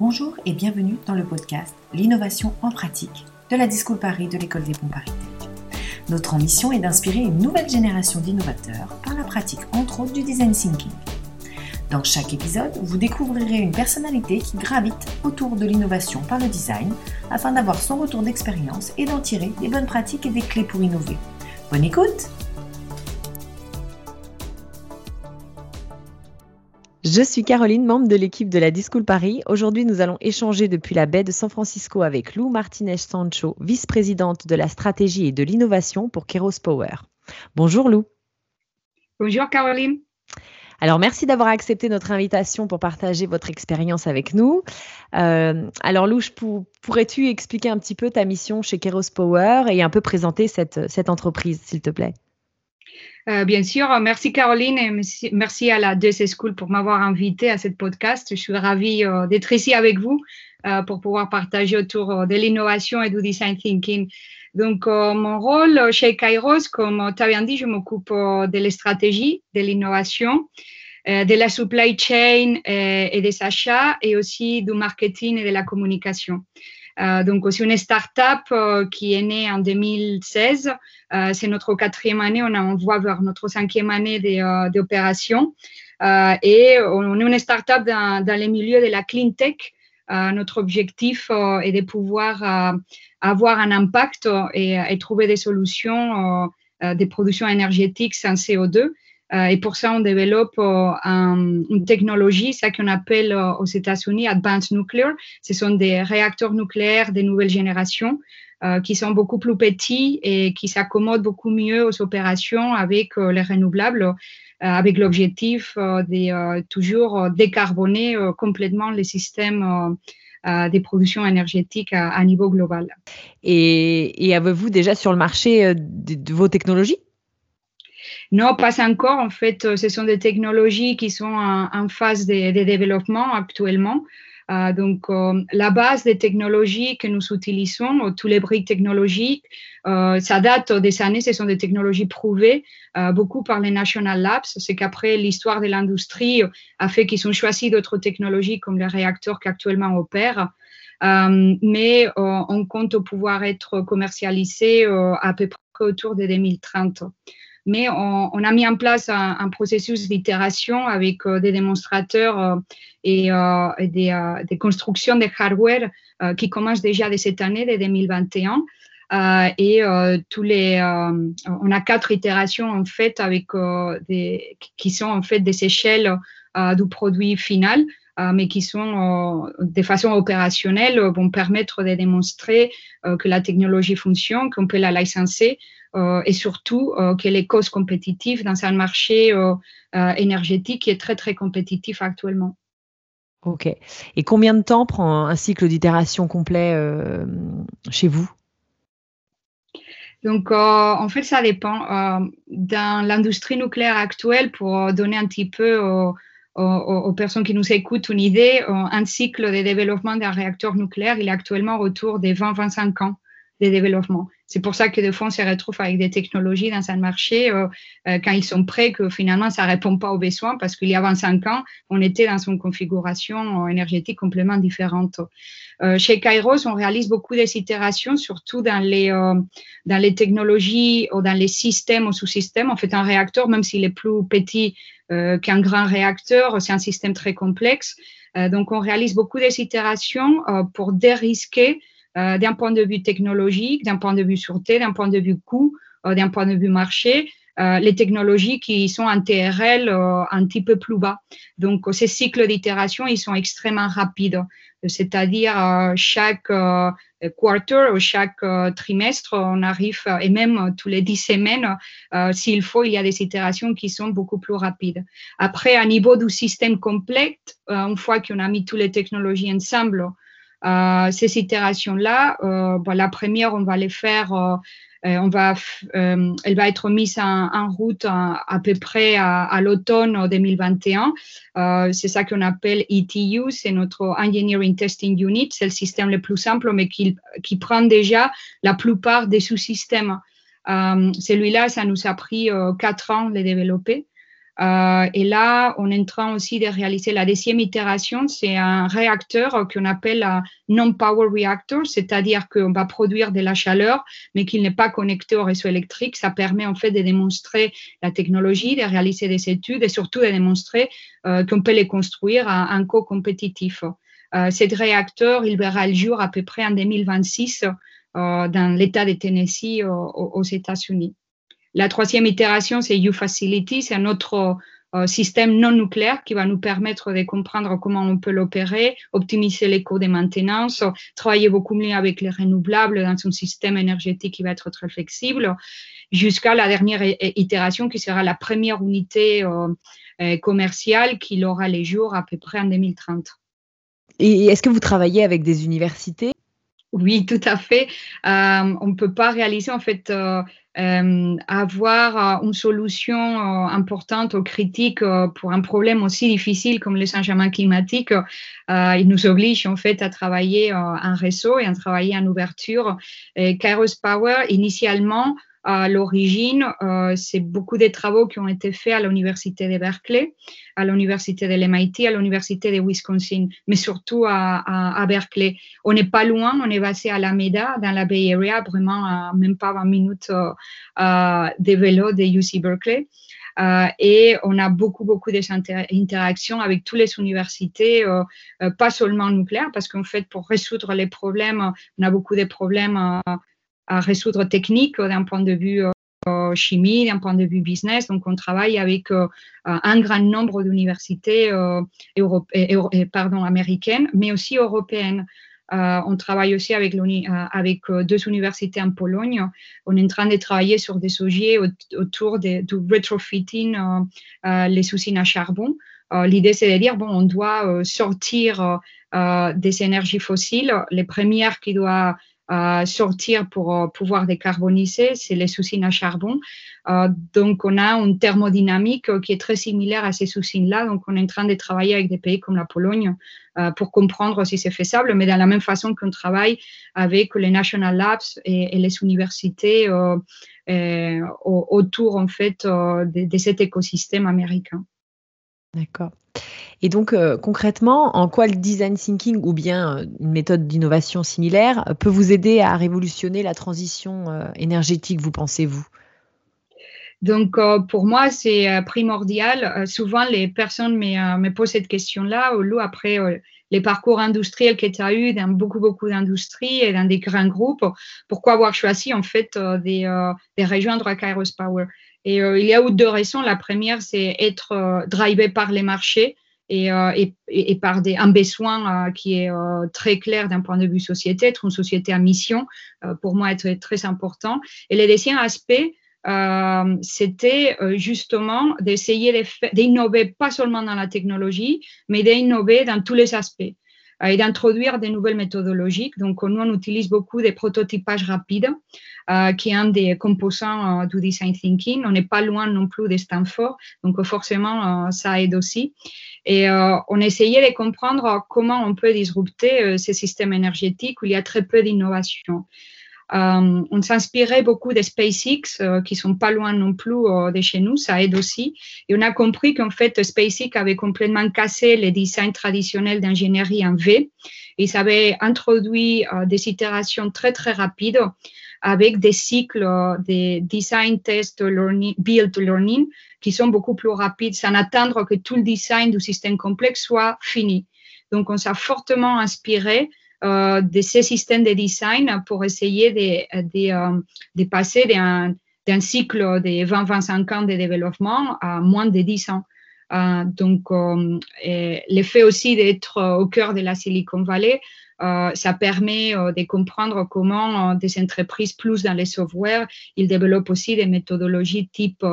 Bonjour et bienvenue dans le podcast L'innovation en pratique de la Discool Paris de l'École des Ponts Paris Notre ambition est d'inspirer une nouvelle génération d'innovateurs par la pratique entre autres du design thinking. Dans chaque épisode, vous découvrirez une personnalité qui gravite autour de l'innovation par le design afin d'avoir son retour d'expérience et d'en tirer des bonnes pratiques et des clés pour innover. Bonne écoute Je suis Caroline, membre de l'équipe de la Discool Paris. Aujourd'hui, nous allons échanger depuis la baie de San Francisco avec Lou Martinez Sancho, vice-présidente de la stratégie et de l'innovation pour Keros Power. Bonjour Lou. Bonjour Caroline. Alors, merci d'avoir accepté notre invitation pour partager votre expérience avec nous. Euh, alors, Lou, pourrais-tu expliquer un petit peu ta mission chez Keros Power et un peu présenter cette, cette entreprise, s'il te plaît? Euh, bien sûr, merci Caroline et merci, à la DC School pour m'avoir invité à cette podcast. Je suis ravie euh, d'être ici avec vous euh, pour pouvoir partager autour de l'innovation et du design thinking. Donc, mon rôle chez Kairos, comme tu avais dit, je m'occupe de la stratégie, de l'innovation, de la supply chain et des achats et aussi du marketing et de la communication. Euh, donc, c'est une start-up euh, qui est née en 2016. Euh, c'est notre quatrième année. On, on voit vers notre cinquième année d'opération. et on est une start-up dans, les milieux de la clean tech. notre objectif est de pouvoir avoir un impact et, et, trouver des solutions des productions énergétiques sans CO2 euh, et pour ça, on développe euh, une technologie, ça qu'on appelle euh, aux États-Unis Advanced Nuclear. Ce sont des réacteurs nucléaires de nouvelle génération qui sont beaucoup plus petits et qui s'accommodent beaucoup mieux aux opérations avec les renouvelables, avec l'objectif de toujours décarboner complètement les systèmes des productions énergétiques à, niveau global. Et, avez-vous déjà sur le marché de vos technologies? Non, pas encore. En fait, euh, ce sont des technologies qui sont en, phase de, développement actuellement. Euh, donc, euh, la base des technologies que nous utilisons, tous les briques technologiques, ça date des années, ce sont des technologies prouvées beaucoup par les National Labs. C'est qu'après, l'histoire de l'industrie a fait qu'ils ont choisi d'autres technologies comme les réacteurs qui actuellement opèrent. mais on compte pouvoir être commercialisé à peu près autour de 2030 mais on, a mis en place un, processus d'itération avec euh, des démonstrateurs euh, et, euh, des, constructions de hardware qui commencent déjà de cette année, de 2021. et tous les, on a quatre itérations en fait avec qui sont en fait des échelles du produit final. Mais qui sont de façon opérationnelle, vont permettre de démontrer que la technologie fonctionne, qu'on peut la licencer euh, et surtout euh, qu'elle est cause compétitive dans un marché euh, énergétique qui est très, très compétitif actuellement. OK. Et combien de temps prend un cycle d'itération complet chez vous? Donc, en fait, ça dépend. dans l'industrie nucléaire actuelle, pour donner un petit peu aux, personnes qui nous écoutent une idée, un cycle de développement d'un réacteur nucléaire, il est actuellement autour des 20-25 ans de développement. C'est pour ça que des fois, on se retrouve avec des technologies dans un marché euh, euh, quand ils sont prêts que finalement, ça répond pas aux besoins parce qu'il y a 25 ans, on était dans une configuration euh, énergétique complètement différente. chez Kairos, on réalise beaucoup des itérations, surtout dans les, dans les technologies ou dans les systèmes ou sous-systèmes. En fait, un réacteur, même s'il est plus petit qu'un grand réacteur, c'est un système très complexe. donc, on réalise beaucoup des itérations pour dérisquer euh, d'un point de vue technologique, d'un point de vue sûreté, d'un point de vue coût, euh, d'un point de vue marché, euh, les technologies qui sont en TRL un petit peu plus bas. Donc, ces cycles d'itération, ils sont extrêmement rapides. C'est-à-dire, chaque quarter ou chaque trimestre, on arrive, et même tous les dix semaines, s'il faut, il y a des itérations qui sont beaucoup plus rapides. Après, à niveau du système complet, une fois qu'on a mis toutes les technologies ensemble, euh, ces itérations-là, euh, la première, on va les faire, euh, on va, elle va être mise en, route à, peu près à, l'automne 2021. c'est ça qu'on appelle ETU, c'est notre Engineering Testing Unit. C'est le système le plus simple, mais qui, qui prend déjà la plupart des sous-systèmes. Celui-là, ça nous a pris quatre ans de les développer. Euh, et là, on est en train aussi de réaliser la deuxième itération. C'est un réacteur qu'on appelle un non-power reactor, c'est-à-dire qu'on va produire de la chaleur, mais qu'il n'est pas connecté au réseau électrique. Ça permet en fait de démontrer la technologie, de réaliser des études et surtout de démontrer euh, qu'on peut les construire à un coût compétitif. Euh, cet réacteur, il verra le jour à peu près en 2026 dans l'État de Tennessee aux États-Unis. La troisième itération, c'est U-Facility, c'est un autre euh, système non nucléaire qui va nous permettre de comprendre comment on peut l'opérer, optimiser les coûts de maintenance, travailler beaucoup mieux avec les renouvelables dans un système énergétique qui va être très flexible, jusqu'à la dernière itération qui sera la première unité euh, euh, commerciale qui aura les jours à peu près en 2030. Et est-ce que vous travaillez avec des universités? Oui, tout à fait. on ne peut pas réaliser en fait euh, avoir euh, une solution euh, importante aux critiques pour un problème aussi difficile comme le changement climatique, il nous oblige en fait à travailler en réseau et à travailler en ouverture. Et Kairos Power, initialement, à l'origine, euh, c'est beaucoup des travaux qui ont été faits à l'université de Berkeley, à l'université de l'MIT, à l'université de Wisconsin, mais surtout à, Berkeley. On n'est pas loin, on est basé à Alameda, dans la Bay Area, vraiment à même pas 20 minutes euh, euh, de vélo de UC Berkeley. et on a beaucoup, beaucoup d'interactions avec toutes les universités, pas seulement nucléaires, parce qu'en fait, pour résoudre les problèmes, on a beaucoup de problèmes à résoudre technique d'un point de vue euh, chimie, d'un point de vue business. Donc, on travaille avec euh, un grand nombre d'universités euh, américaines, mais aussi européennes. on travaille aussi avec, deux universités en Pologne. On est en train de travailler sur des sujets autour du retrofitting les usines à charbon. L'idée, c'est de dire, bon, on doit sortir des énergies fossiles. Les premières qui doivent sortir pour euh, pouvoir décarboniser, c'est les usines à charbon. Euh, donc, on a une thermodynamique qui est très similaire à ces usines-là. Donc, on est en train de travailler avec des pays comme la Pologne euh, pour comprendre si c'est faisable, mais de la même façon qu'on travaille avec les National Labs et, les universités autour, en fait, de cet écosystème américain. D'accord. Et donc, euh, concrètement, en quoi le design thinking ou bien euh, une méthode d'innovation similaire euh, peut vous aider à révolutionner la transition énergétique, vous pensez-vous? Donc, pour moi, c'est primordial. souvent, les personnes me, posent cette question-là, ou après les parcours industriels que tu as eu dans beaucoup, beaucoup d'industries et dans des grands groupes. Pourquoi avoir choisi, en fait, de, de rejoindre Kairos Power Et il y a deux raisons. La première, c'est être drivé par les marchés euh, et, et, par des, un besoin euh, qui est euh, très clair d'un point de vue société, être une société à mission, pour moi, est très, important. Et le deuxième aspect, c'était justement d'essayer d'innover pas seulement dans la technologie, mais d'innover dans tous les aspects et d'introduire des nouvelles méthodologies. Donc, nous, on utilise beaucoup des prototypages rapides, euh, qui est un des composants euh, du design thinking. On n'est pas loin non plus de Stanford, donc forcément, ça aide aussi. Et on essayait de comprendre comment on peut disrupter ces systèmes énergétiques où il y a très peu d'innovation. Euh, on s'inspirait beaucoup des SpaceX, euh, qui sont pas loin non plus euh, de chez nous, ça aide aussi. Et on a compris qu'en fait, SpaceX avait complètement cassé les designs traditionnels d'ingénierie en V. Ils avaient introduit des itérations très, très rapides avec des cycles de design, test, learning, build, learning, qui sont beaucoup plus rapides sans attendre que tout le design du système complexe soit fini. Donc, on s'est fortement inspiré de ces systèmes de design pour essayer de, de, euh, passer d'un cycle de 20-25 ans de développement à moins de 10 ans. Euh, donc, l'effet aussi d'être au cœur de la Silicon Valley, ça permet de comprendre comment des entreprises plus dans les software, ils développent aussi des méthodologies type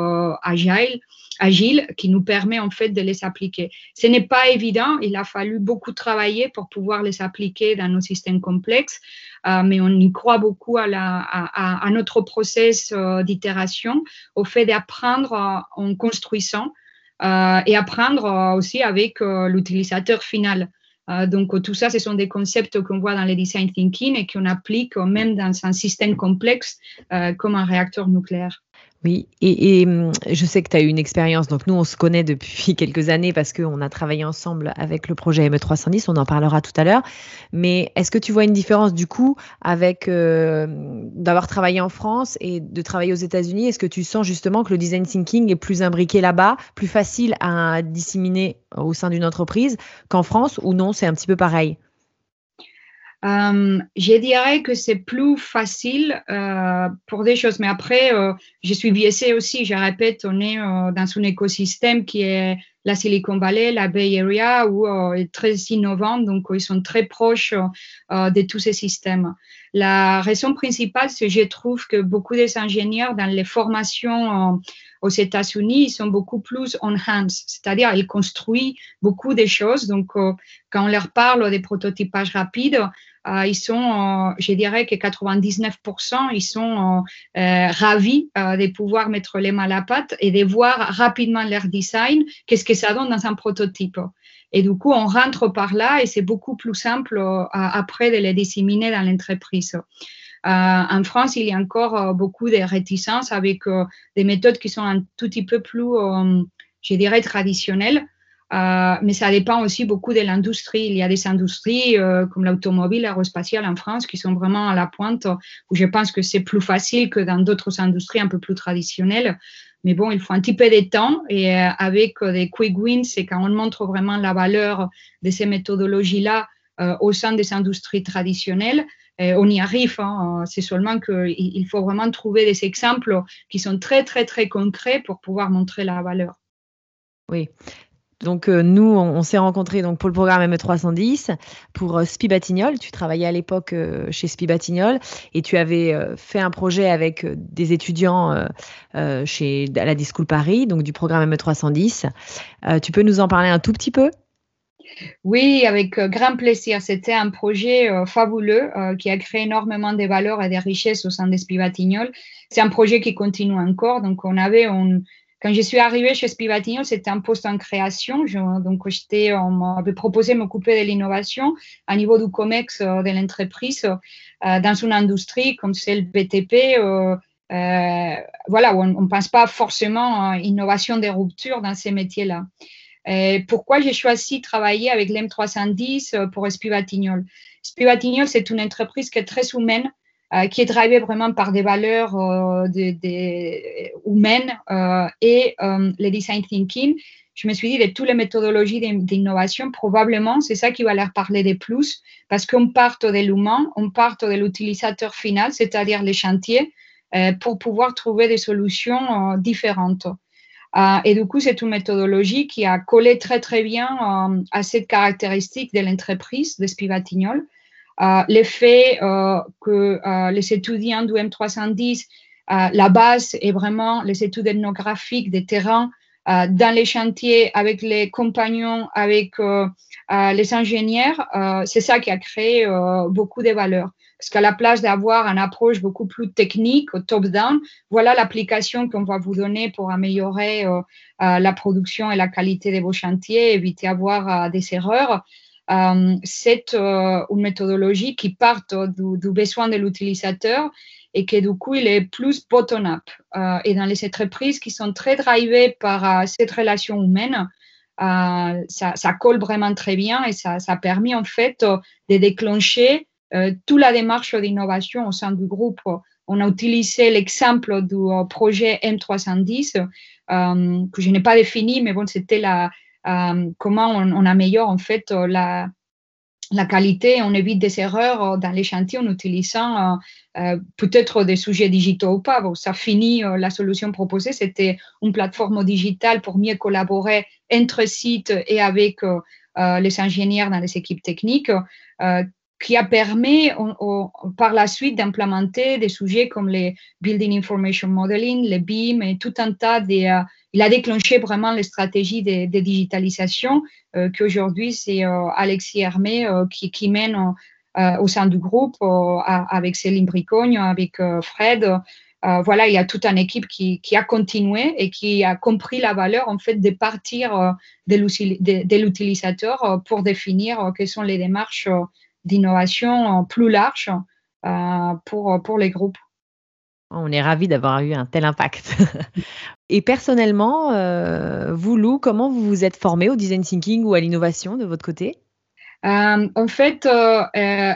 agile agile qui nous permet en fait de les appliquer. Ce n'est pas évident, il a fallu beaucoup travailler pour pouvoir les appliquer dans nos systèmes complexes, euh, mais on y croit beaucoup à, notre process euh, d'itération, au fait d'apprendre euh, en construisant et apprendre aussi avec l'utilisateur final. Donc, tout ça, ce sont des concepts qu'on voit dans le design thinking et qu'on applique même dans un système complexe comme un réacteur nucléaire. Oui, et, hum, je sais que tu as eu une expérience, donc nous on se connaît depuis quelques années parce qu'on a travaillé ensemble avec le projet ME310, on en parlera tout à l'heure, mais est-ce que tu vois une différence du coup avec euh, d'avoir travaillé en France et de travailler aux États-Unis? Est-ce que tu sens justement que le design thinking est plus imbriqué là-bas, plus facile à disséminer au sein d'une entreprise qu'en France? Ou non, c'est un petit peu pareil? Euh, je dirais que c'est plus facile euh, pour des choses, mais après, euh, je suis biaisée aussi. Je répète, on est dans un écosystème qui est la Silicon Valley, la Bay Area, où est très innovant, donc ils sont très proches de tous ces systèmes. La raison principale, c'est que je trouve que beaucoup des ingénieurs dans les formations aux États-Unis, sont beaucoup plus on hands, c'est-à-dire ils construisent beaucoup de choses. Donc, quand on leur parle des prototypages rapides, ils sont, euh, je dirais que 99%, ils sont euh, ravis de pouvoir mettre les mains à la pâte et de voir rapidement leur design, qu'est-ce que ça donne dans un prototype. Et du coup, on rentre par là et c'est beaucoup plus simple après de les disséminer dans l'entreprise. en France, il y a encore beaucoup de réticences avec des méthodes qui sont un tout petit peu plus, je dirais, traditionnelles. Euh, mais ça dépend aussi beaucoup de l'industrie. Il y a des industries euh, comme l'automobile, l'aérospatiale en France qui sont vraiment à la pointe, où je pense que c'est plus facile que dans d'autres industries un peu plus traditionnelles. Mais bon, il faut un petit peu de temps et euh, avec des quick wins, c'est quand on montre vraiment la valeur de ces méthodologies-là au sein des industries traditionnelles. on y arrive. Hein. C'est seulement qu'il faut vraiment trouver des exemples qui sont très, très, très concrets pour pouvoir montrer la valeur. Oui, donc euh, nous, on, s'est rencontrés donc pour le programme ME310 pour euh, Spibatignol. Tu travaillais à l'époque euh, chez Spibatignol et tu avais fait un projet avec des étudiants chez à la Discool Paris, donc du programme ME310. tu peux nous en parler un tout petit peu? Oui, avec grand plaisir. C'était un projet fabuleux qui a créé énormément de valeurs et de richesses au sein de Spibatignol. C'est un projet qui continue encore. Donc, on avait quand je suis arrivée chez Spivatigno, c'était un poste en création. donc, j'étais, on m'avait proposé de m'occuper de l'innovation à niveau du COMEX euh, de l'entreprise euh, dans une industrie comme celle BTP. Euh, voilà, on ne pense pas forcément à innovation des ruptures dans ces métiers-là. pourquoi j'ai choisi de travailler avec l'M310 pour Spivatignol? Spivatignol, c'est une entreprise qui est très humaine, qui est drivé vraiment par des valeurs euh, humaines euh, et le design thinking. Je me suis dit, de toutes les méthodologies d'innovation, probablement, c'est ça qui va leur parler de plus, parce qu'on part de l'humain, on part de l'utilisateur final, c'est-à-dire les chantiers, pour pouvoir trouver des solutions différentes. et du coup, c'est une méthodologie qui a collé très, très bien à cette caractéristique de l'entreprise de Spivatignol. Euh, l'effet euh, que euh, les étudiants du M310, la base est vraiment les études ethnographiques des terrains dans les chantiers avec les compagnons, avec les ingénieurs. C'est ça qui a créé beaucoup de valeurs. Parce qu'à la place d'avoir une approche beaucoup plus technique, top-down, voilà l'application qu'on va vous donner pour améliorer la production et la qualité de vos chantiers, éviter d'avoir des erreurs. Euh, c'est euh, une méthodologie qui part du, besoin de l'utilisateur et qui du coup il est plus bottom-up. Euh, et dans les entreprises qui sont très drivées par cette relation humaine, ça, colle vraiment très bien et ça, ça a permis en fait de déclencher toute la démarche d'innovation au sein du groupe. On a utilisé l'exemple du projet M310 que je n'ai pas défini, mais bon, c'était la, comment on, améliore en fait euh, la, la qualité, on évite des erreurs euh, dans les chantiers en utilisant peut-être des sujets digitaux ou pas. ça finit, la solution proposée, c'était une plateforme digitale pour mieux collaborer entre sites et avec les ingénieurs dans les équipes techniques qui a permis par la suite d'implémenter des sujets comme les Building Information Modeling, les BIM et tout un tas de... Euh, il a déclenché vraiment les stratégies de, digitalisation euh, qu'aujourd'hui c'est euh, Alexis Hermé qui, qui, mène au sein du groupe avec Céline Bricogne, avec Fred. voilà, il y a toute une équipe qui, qui, a continué et qui a compris la valeur en fait de partir de l'utilisateur pour définir quelles sont les démarches d'innovation plus large euh, pour, pour les groupes. On est ravis d'avoir eu un tel impact. Et personnellement, vous, Lou, comment vous vous êtes formé au design thinking ou à l'innovation de votre côté? En fait,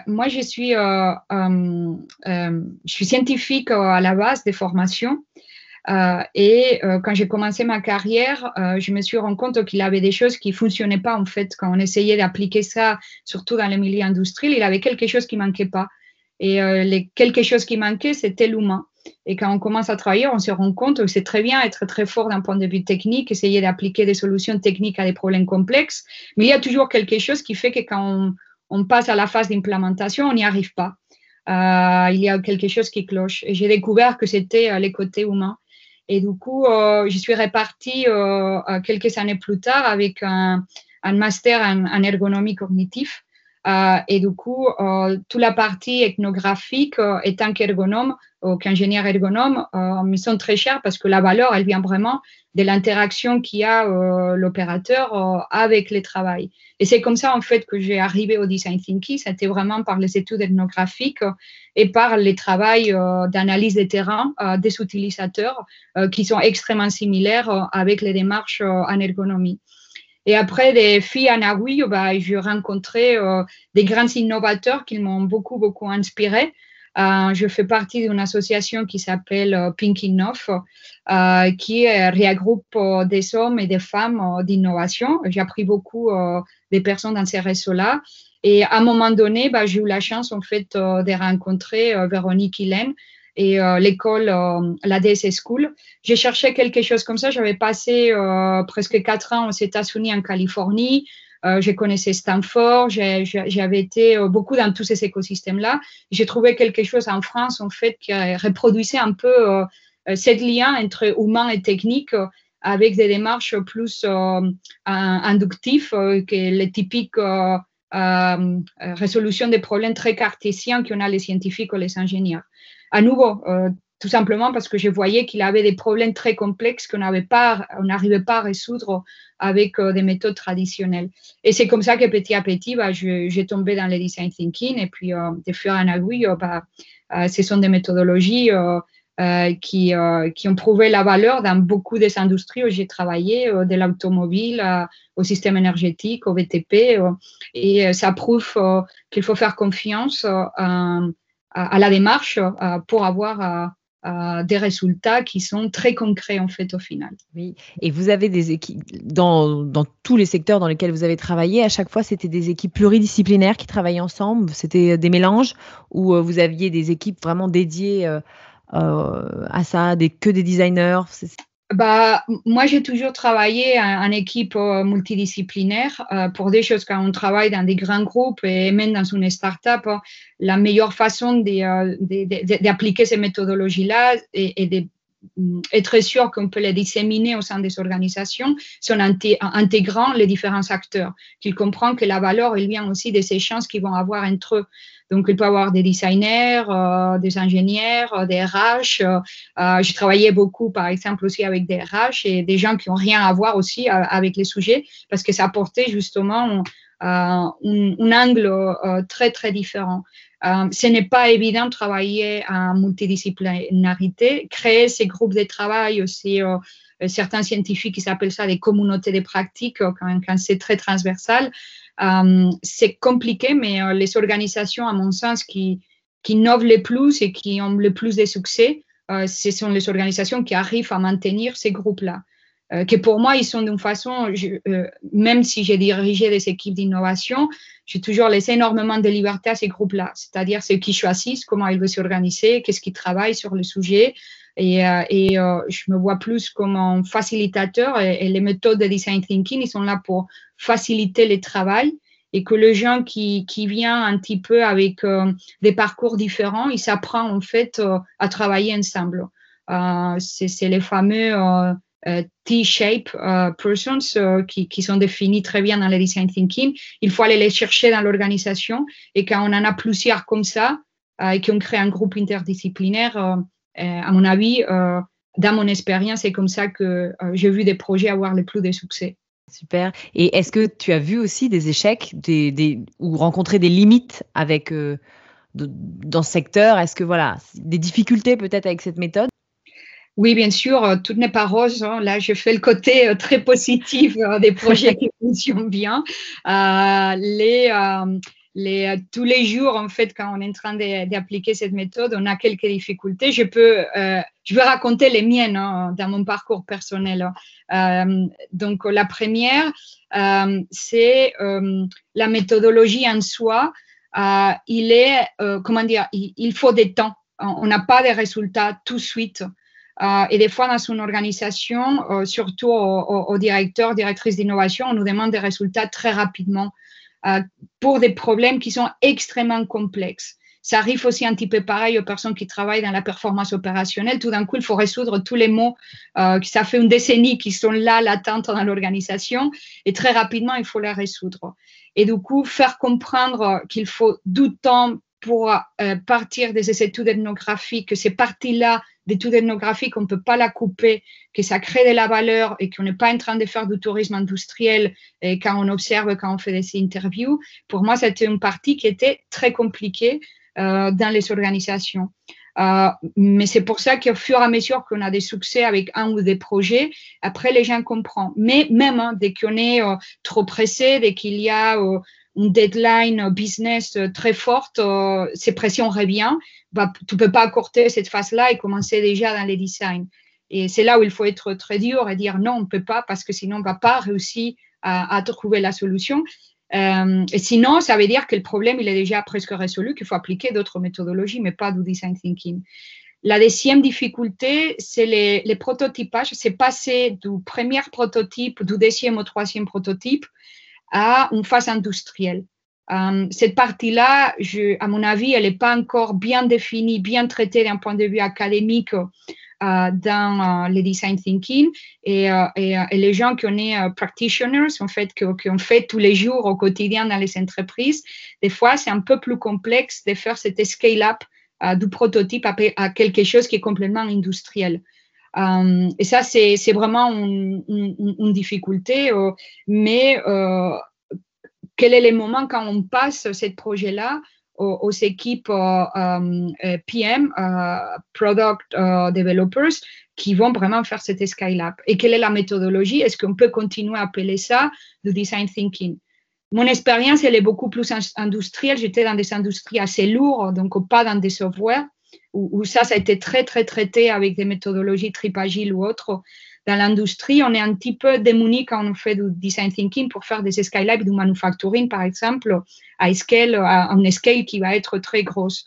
moi, je suis, je suis scientifique à la base des formations. Euh, et euh, quand j'ai commencé ma carrière, euh, je me suis rendu compte qu'il avait des choses qui fonctionnaient pas en fait quand on essayait d'appliquer ça, surtout dans le milieu industriel. Il avait quelque chose qui manquait pas. Et quelque chose qui manquait, c'était l'humain. Et quand on commence à travailler, on se rend compte que c'est très bien être très fort d'un point de vue technique, essayer d'appliquer des solutions techniques à des problèmes complexes, mais il y a toujours quelque chose qui fait que quand on, on passe à la phase d'implémentation, on n'y arrive pas. Il y a quelque chose qui cloche. Et j'ai découvert que c'était les côtés humains. Et du coup, euh, je suis repartie euh, quelques années plus tard avec un, master en, ergonomie cognitive. Euh, et du coup, toute la partie ethnographique, étant qu'ergonome ou qu'ingénieur ergonome, me sont très chers parce que la valeur, elle vient vraiment de l'interaction qu'il y a l'opérateur avec le travail. Et c'est comme ça, en fait, que j'ai arrivé au design thinking. C'était vraiment par les études ethnographiques et par les travaux d'analyse des terrains des utilisateurs qui sont extrêmement similaires avec les démarches en ergonomie. Et après, des filles en aiguille, bah, j'ai rencontré des grands innovateurs qui m'ont beaucoup, beaucoup inspiré. Euh, je fais partie d'une association qui s'appelle euh, Pink euh, qui regroupe des hommes et des femmes d'innovation. J'ai appris beaucoup des personnes dans ces réseaux-là. Et à un moment donné, bah, j'ai eu la chance en fait de rencontrer Véronique Hélène et l'école, la DSS School. J'ai cherché quelque chose comme ça. J'avais passé presque quatre ans aux États-Unis, en Californie. Euh, je connaissais Stanford, j'avais été euh, beaucoup dans tous ces écosystèmes-là. J'ai trouvé quelque chose en France, en fait, qui reproduisait un peu euh, cette lien entre humain et technique avec des démarches plus inductives que les typiques résolutions des problèmes très cartésiens qu'on a les scientifiques ou les ingénieurs. À nouveau, tout simplement parce que je voyais qu'il avait des problèmes très complexes qu'on n'arrivait pas à résoudre avec euh, des méthodes traditionnelles. Et c'est comme ça que petit à petit, bah, j'ai tombé dans le design thinking et puis euh, de fur et à mesure, bah, euh, ce sont des méthodologies qui, qui ont prouvé la valeur dans beaucoup des industries où j'ai travaillé, de l'automobile au système énergétique, au VTP, et ça prouve qu'il faut faire confiance à, la démarche pour avoir des résultats qui sont très concrets en fait au final. Oui, et vous avez des équipes dans, tous les secteurs dans lesquels vous avez travaillé, à chaque fois c'était des équipes pluridisciplinaires qui travaillaient ensemble, c'était des mélanges? Où euh, vous aviez des équipes vraiment dédiées euh, euh, à ça, que des designers bah, moi, j'ai toujours travaillé en, équipe euh, multidisciplinaire euh, pour des choses quand on travaille dans des grands groupes et même dans une start-up. la meilleure façon euh, d'appliquer ces méthodologies-là et, d'être sûr qu'on peut les disséminer au sein des organisations, c'est en intégrant les différents acteurs, qu'ils comprennent que la valeur, elle vient aussi des échanges qu'ils vont avoir entre eux. Donc, il peut y avoir des designers, euh, des ingénieurs, euh, des RH. Euh, j'ai travaillé beaucoup, par exemple, aussi avec des RH et des gens qui n'ont rien à voir aussi avec les sujets parce que ça apportait justement un, angle très, très différent. ce n'est pas évident de travailler en multidisciplinarité. Créer ces groupes de travail, aussi certains scientifiques qui s'appellent ça des communautés de pratiques quand, c'est très transversal. Euh, c'est compliqué, mais euh, les organisations, à mon sens, qui, qui innovent le plus et qui ont le plus de succès, euh, ce sont les organisations qui arrivent à maintenir ces groupes-là. que pour moi, ils sont d'une façon, même si j'ai dirigé des équipes d'innovation, j'ai toujours laissé énormément de liberté à ces groupes-là, c'est-à-dire ceux qui choisissent comment ils veulent s'organiser, qu'est-ce qu'ils travaillent sur le sujet, et, et je me vois plus comme un facilitateur et, les méthodes de design thinking, ils sont là pour faciliter le travail et que le gens qui, qui vient un petit peu avec euh, des parcours différents, il s'apprend en fait euh, à travailler ensemble. Euh, c'est les fameux T-shape persons qui, qui, sont définis très bien dans le design thinking. Il faut aller les chercher dans l'organisation et quand on en a plusieurs comme ça et qu'on crée un groupe interdisciplinaire, à mon avis, dans mon expérience, c'est comme ça que j'ai vu des projets avoir le plus de succès. Super. Et est-ce que tu as vu aussi des échecs des, des, ou rencontré des limites avec, euh, dans ce secteur? Est-ce que voilà, des difficultés peut-être avec cette méthode? Oui, bien sûr, euh, tout n'est pas rose. Hein. Là, je fais le côté euh, très positif euh, des projets qui fonctionnent bien. les, les, tous les jours, en fait, quand on est en train d'appliquer cette méthode, on a quelques difficultés. Je peux, je vais raconter les miennes hein, dans mon parcours personnel. Hein. donc, la première, c'est la méthodologie en soi. il est, comment dire, il, faut des temps. On n'a pas de résultats tout de suite. Euh, et des fois, dans une organisation, euh, surtout aux, directeurs, directrices d'innovation, on nous demande des résultats très rapidement euh, pour des problèmes qui sont extrêmement complexes. Ça arrive aussi un petit peu pareil aux personnes qui travaillent dans la performance opérationnelle. Tout d'un coup, il faut résoudre tous les mots qui ça fait une décennie qui sont là, latentes dans l'organisation, et très rapidement, il faut les résoudre. Et du coup, faire comprendre qu'il faut du temps pour partir des études ethnographiques, que ces parties-là d'études ethnographiques, on ne peut pas la couper, que ça crée de la valeur et qu'on n'est pas en train de faire du tourisme industriel et quand on observe, quand on fait des interviews. Pour moi, c'était une partie qui était très compliquée euh, dans les organisations. Euh, mais c'est pour ça qu'au fur et à mesure qu'on a des succès avec un ou des projets, après les gens comprennent. Mais même hein, dès qu'on est euh, trop pressé, dès qu'il y a une deadline business très forte, ces pressions reviennent bah, tu ne peux pas accorder cette phase-là et commencer déjà dans les designs. Et c'est là où il faut être très dur et dire non, on ne peut pas parce que sinon on ne va pas réussir à, trouver la solution. Euh, et sinon, ça veut dire que le problème, il est déjà presque résolu, qu'il faut appliquer d'autres méthodologies, mais pas du design thinking. La deuxième difficulté, c'est les, les, prototypages. C'est passer du premier prototype, du deuxième au troisième prototype à une phase industrielle. Euh, cette partie-là, à mon avis, elle n'est pas encore bien définie, bien traitée d'un point de vue académique euh, dans euh, le design thinking. Et, les gens qui sont practitioners, en fait, qui, ont fait tous les jours au quotidien dans les entreprises, des fois, c'est un peu plus complexe de faire cette scale-up du prototype à, quelque chose qui est complètement industriel. Et ça, c'est vraiment une, difficulté, mais quel est le moment quand on passe ce projet-là aux, équipes euh, euh, PM, euh, Product Developers, qui vont vraiment faire cette scale-up? Et quelle est la méthodologie? Est-ce qu'on peut continuer à appeler ça du design thinking? Mon expérience, elle est beaucoup plus industrielle. J'étais dans des industries assez lourdes, donc pas dans des softwares, où, ça, ça a été très, très traité avec des méthodologies trip agile ou autres dans l'industrie, on est un petit peu démuni quand on fait du design thinking pour faire des scale-up du manufacturing, par exemple, à une scale qui va être très grosse.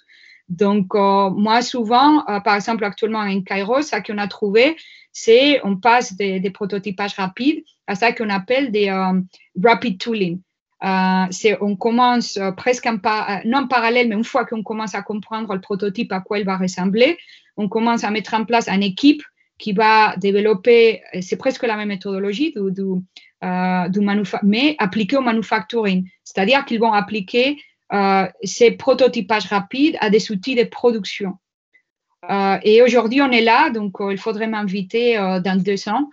Donc, euh, moi, souvent, euh, par exemple, actuellement en Kairos, ça qu'on a trouvé, c'est on passe des, prototypages rapides à ça qu'on appelle des euh, rapid tooling. C'est on commence presque en non en parallèle, mais une fois qu'on commence à comprendre le prototype à quoi il va ressembler, on commence à mettre en place une équipe qui va développer, c'est presque la même méthodologie du, du, euh, mais appliquée au manufacturing. C'est-à-dire qu'ils vont appliquer euh, ces prototypages rapides à des outils de production. Euh, et aujourd'hui, on est là, donc il faudrait m'inviter dans deux ans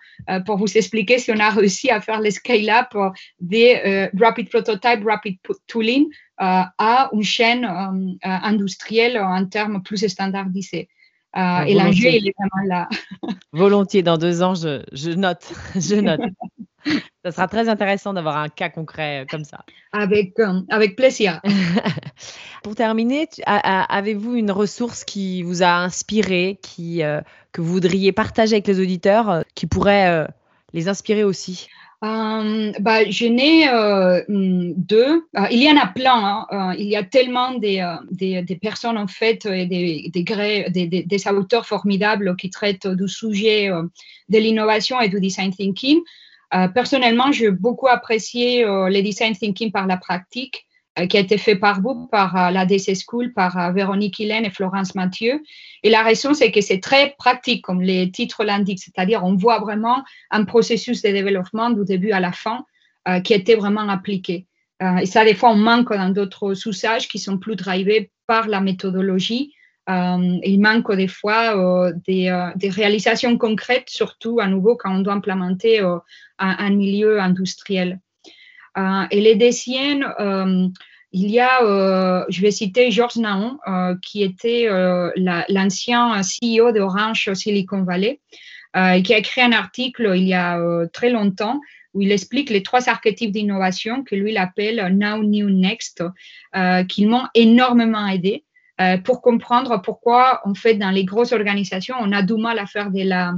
pour vous expliquer si on a réussi à faire le scale-up des rapid prototype, rapid tooling à une chaîne industrielle en termes plus standardisés. Euh, ah, et l'enjeu, il est vraiment là. volontiers, dans deux ans, je, je note. je note. ça sera très intéressant d'avoir un cas concret euh, comme ça. Avec, euh, avec plaisir. Pour terminer, avez-vous une ressource qui vous a inspiré, qui, que vous voudriez partager avec les auditeurs, qui pourrait les inspirer aussi? Euh, bah, je n'ai euh, deux. Euh, il y en a plein. Hein. il y a tellement des, des, des, personnes, en fait, et des, des, des, auteurs formidables qui traitent du sujet de l'innovation et du design thinking. Personnellement, j'ai beaucoup apprécié le design thinking par la pratique. Euh, qui a été fait par vous, par euh, la DC School, par euh, Véronique Hélène et Florence Mathieu. Et la raison, c'est que c'est très pratique, comme les titres l'indiquent, c'est-à-dire on voit vraiment un processus de développement du début à la fin qui a été vraiment appliqué. et ça, des fois, on manque dans d'autres usages qui sont plus drivés par la méthodologie. Il manque des fois des, des, réalisations concrètes, surtout à nouveau quand on doit implémenter un, milieu industriel. et les deuxièmes, il y a, je vais citer George Naon, qui était l'ancien CEO d'Orange Silicon Valley, et qui a écrit un article il y a très longtemps où il explique les trois archétypes d'innovation que lui il appelle Now, New, Next, qui m'ont énormément aidé. Euh, pour comprendre pourquoi, en fait, dans les grosses organisations, on a du mal à faire de la,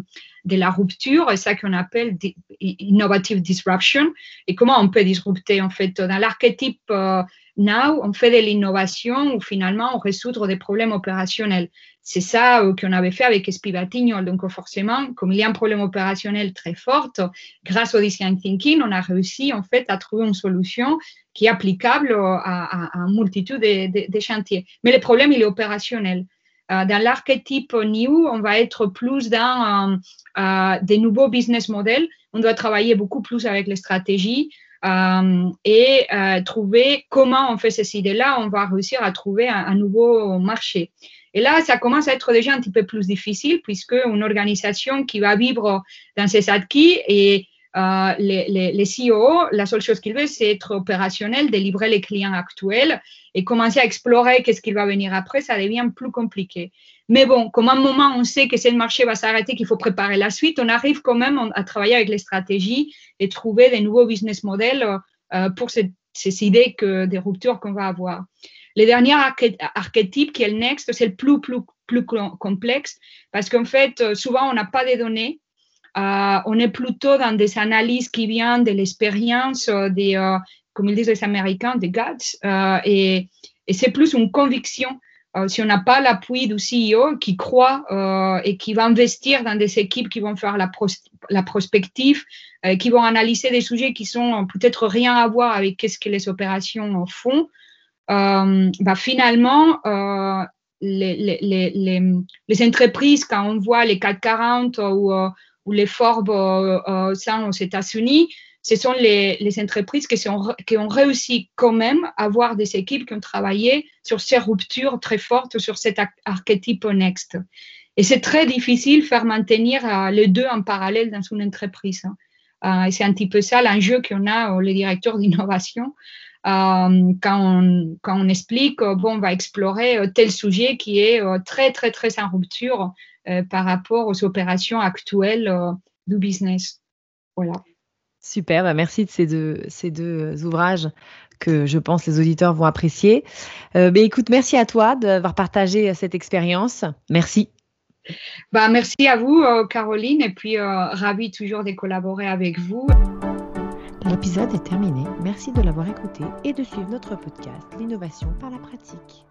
de la rupture, ça qu'on appelle innovative disruption, et comment on peut disrupter, en fait, dans l'archétype euh, Now, on fait de l'innovation où finalement on résout des problèmes opérationnels. C'est ça euh, qu'on avait fait avec Espivatignol. Donc, forcément, comme il y a un problème opérationnel très fort, grâce au design thinking, on a réussi en fait à trouver une solution qui est applicable à, à, une multitude de, chantiers. Mais le problème, il est opérationnel. Euh, dans l'archétype new, on va être plus dans euh, des nouveaux business models. On doit travailler beaucoup plus avec les stratégies, euh, et euh, trouver comment on fait ces idées-là, on va réussir à trouver un, nouveau marché. Et là, ça commence à être déjà un petit peu plus difficile puisque une organisation qui va vivre dans ses acquis et euh, les, CEO, la seule chose qu'ils veulent, c'est être opérationnel, délivrer les clients actuels et commencer à explorer qu'est-ce qui va venir après, ça devient plus compliqué. Mais bon, comme à un moment, on sait que ce marché va s'arrêter, qu'il faut préparer la suite, on arrive quand même à travailler avec les stratégies et trouver des nouveaux business models euh, pour ces, idées que, des ruptures qu'on va avoir. Le dernier archétype qui est le next, c'est le plus, complexe parce qu'en fait, souvent, on n'a pas de données euh, on est plutôt dans des analyses qui viennent de l'expérience euh, des, euh, comme ils disent les Américains, des guts. et, c'est plus une conviction. si on n'a pas l'appui du CEO qui croit et qui va investir dans des équipes qui vont faire la, la prospective, qui vont analyser des sujets qui sont peut-être rien à voir avec ce que les opérations font, bah finalement, les, les, les, entreprises, quand on voit les 440 ou, ou les Forbes euh, euh, aux États-Unis, ce sont les, entreprises qui, ont réussi quand même à avoir des équipes qui ont travaillé sur ces ruptures très fortes, sur cet archétype next. Et c'est très difficile de faire maintenir euh, les deux en parallèle dans une entreprise. Hein. et c'est un petit peu ça l'enjeu qu'on a, les directeurs d'innovation, quand, on, quand on explique, bon, on va explorer tel sujet qui est très, très, très en rupture par rapport aux opérations actuelles euh, du business. Voilà. Super, bah, merci de ces deux, ces deux ouvrages que je pense les auditeurs vont apprécier. Euh, bah, écoute, merci à toi d'avoir partagé cette expérience. Merci. Bah, merci à vous, Caroline, et puis ravi toujours de collaborer avec vous. L'épisode est terminé. Merci de l'avoir écouté et de suivre notre podcast L'innovation par la pratique.